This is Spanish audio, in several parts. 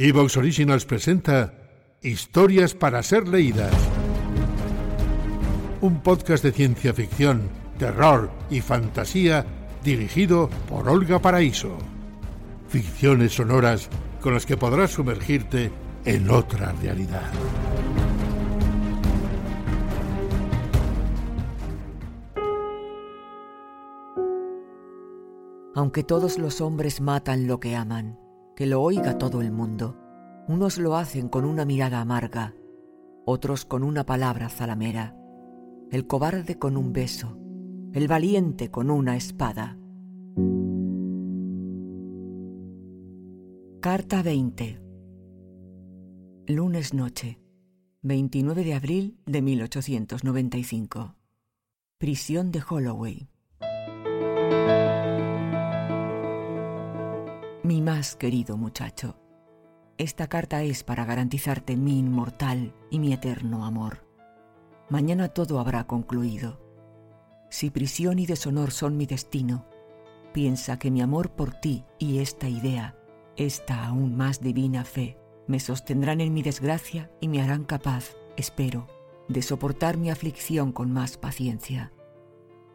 Evox Originals presenta Historias para ser leídas. Un podcast de ciencia ficción, terror y fantasía dirigido por Olga Paraíso. Ficciones sonoras con las que podrás sumergirte en otra realidad. Aunque todos los hombres matan lo que aman, que lo oiga todo el mundo. Unos lo hacen con una mirada amarga, otros con una palabra zalamera, el cobarde con un beso, el valiente con una espada. Carta 20 Lunes noche, 29 de abril de 1895. Prisión de Holloway. Mi más querido muchacho, esta carta es para garantizarte mi inmortal y mi eterno amor. Mañana todo habrá concluido. Si prisión y deshonor son mi destino, piensa que mi amor por ti y esta idea, esta aún más divina fe, me sostendrán en mi desgracia y me harán capaz, espero, de soportar mi aflicción con más paciencia.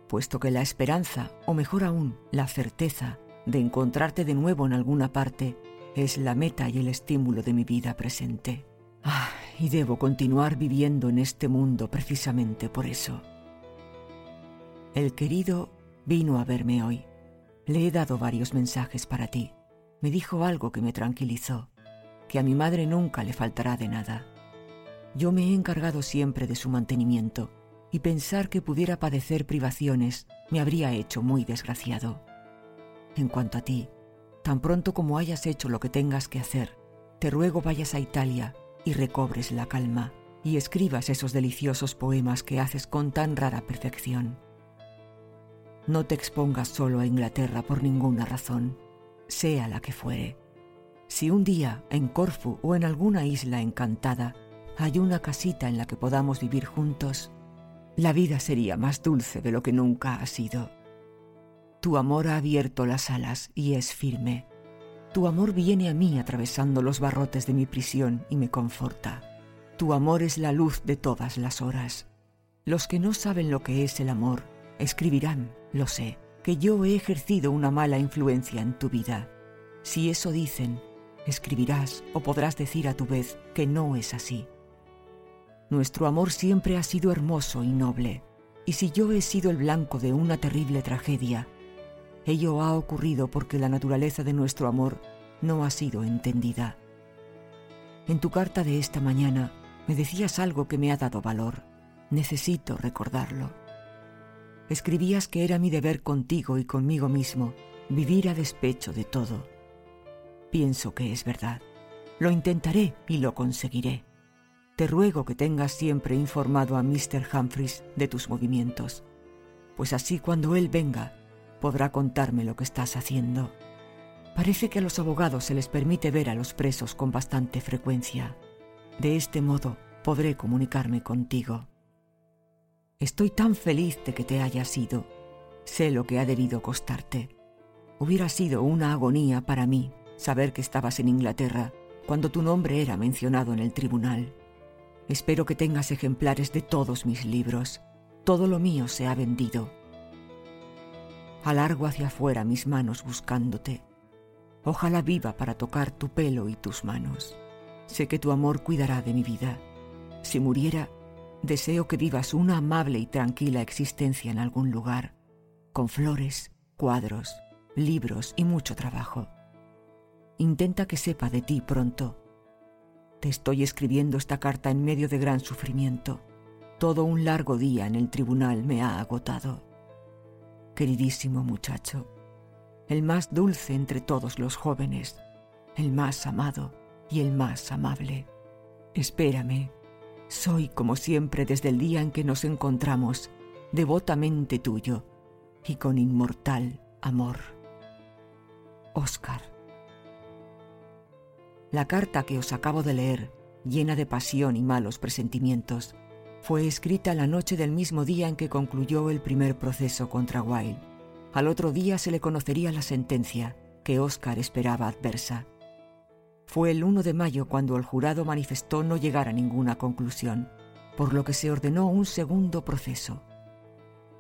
Puesto que la esperanza, o mejor aún, la certeza, de encontrarte de nuevo en alguna parte es la meta y el estímulo de mi vida presente. Ah, y debo continuar viviendo en este mundo precisamente por eso. El querido vino a verme hoy. Le he dado varios mensajes para ti. Me dijo algo que me tranquilizó, que a mi madre nunca le faltará de nada. Yo me he encargado siempre de su mantenimiento, y pensar que pudiera padecer privaciones me habría hecho muy desgraciado. En cuanto a ti, tan pronto como hayas hecho lo que tengas que hacer, te ruego vayas a Italia y recobres la calma y escribas esos deliciosos poemas que haces con tan rara perfección. No te expongas solo a Inglaterra por ninguna razón, sea la que fuere. Si un día en Corfu o en alguna isla encantada hay una casita en la que podamos vivir juntos, la vida sería más dulce de lo que nunca ha sido. Tu amor ha abierto las alas y es firme. Tu amor viene a mí atravesando los barrotes de mi prisión y me conforta. Tu amor es la luz de todas las horas. Los que no saben lo que es el amor escribirán, lo sé, que yo he ejercido una mala influencia en tu vida. Si eso dicen, escribirás o podrás decir a tu vez que no es así. Nuestro amor siempre ha sido hermoso y noble, y si yo he sido el blanco de una terrible tragedia, Ello ha ocurrido porque la naturaleza de nuestro amor no ha sido entendida. En tu carta de esta mañana me decías algo que me ha dado valor. Necesito recordarlo. Escribías que era mi deber contigo y conmigo mismo vivir a despecho de todo. Pienso que es verdad. Lo intentaré y lo conseguiré. Te ruego que tengas siempre informado a Mr. Humphreys de tus movimientos, pues así cuando él venga podrá contarme lo que estás haciendo. Parece que a los abogados se les permite ver a los presos con bastante frecuencia. De este modo podré comunicarme contigo. Estoy tan feliz de que te hayas ido. Sé lo que ha debido costarte. Hubiera sido una agonía para mí saber que estabas en Inglaterra cuando tu nombre era mencionado en el tribunal. Espero que tengas ejemplares de todos mis libros. Todo lo mío se ha vendido Alargo hacia afuera mis manos buscándote. Ojalá viva para tocar tu pelo y tus manos. Sé que tu amor cuidará de mi vida. Si muriera, deseo que vivas una amable y tranquila existencia en algún lugar, con flores, cuadros, libros y mucho trabajo. Intenta que sepa de ti pronto. Te estoy escribiendo esta carta en medio de gran sufrimiento. Todo un largo día en el tribunal me ha agotado queridísimo muchacho, el más dulce entre todos los jóvenes, el más amado y el más amable. Espérame, soy como siempre desde el día en que nos encontramos, devotamente tuyo y con inmortal amor. Oscar. La carta que os acabo de leer, llena de pasión y malos presentimientos, fue escrita la noche del mismo día en que concluyó el primer proceso contra Wilde. Al otro día se le conocería la sentencia que Oscar esperaba adversa. Fue el 1 de mayo cuando el jurado manifestó no llegar a ninguna conclusión, por lo que se ordenó un segundo proceso.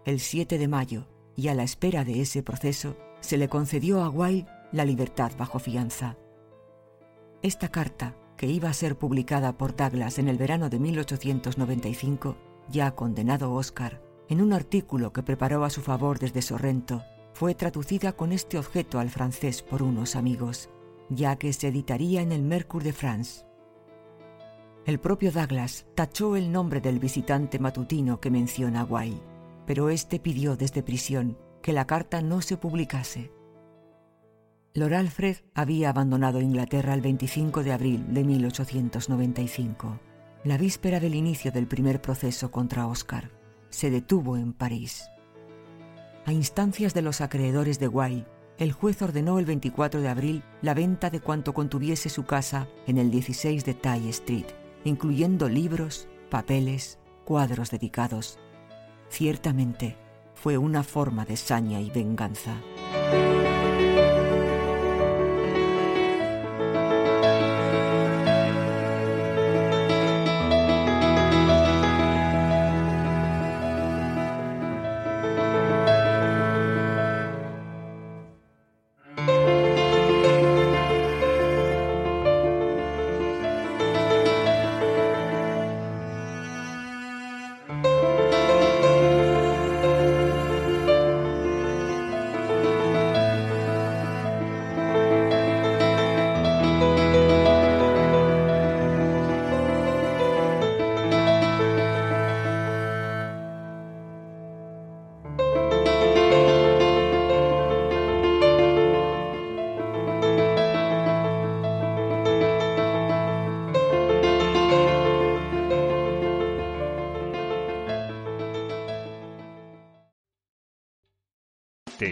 El 7 de mayo, y a la espera de ese proceso, se le concedió a Wilde la libertad bajo fianza. Esta carta, que iba a ser publicada por Douglas en el verano de 1895, ya condenado Oscar, en un artículo que preparó a su favor desde Sorrento, fue traducida con este objeto al francés por unos amigos, ya que se editaría en el Mercure de France. El propio Douglas tachó el nombre del visitante matutino que menciona Wilde, pero éste pidió desde prisión que la carta no se publicase. Lord Alfred había abandonado Inglaterra el 25 de abril de 1895, la víspera del inicio del primer proceso contra Oscar. Se detuvo en París. A instancias de los acreedores de Wilde, el juez ordenó el 24 de abril la venta de cuanto contuviese su casa en el 16 de Tye Street, incluyendo libros, papeles, cuadros dedicados. Ciertamente, fue una forma de saña y venganza.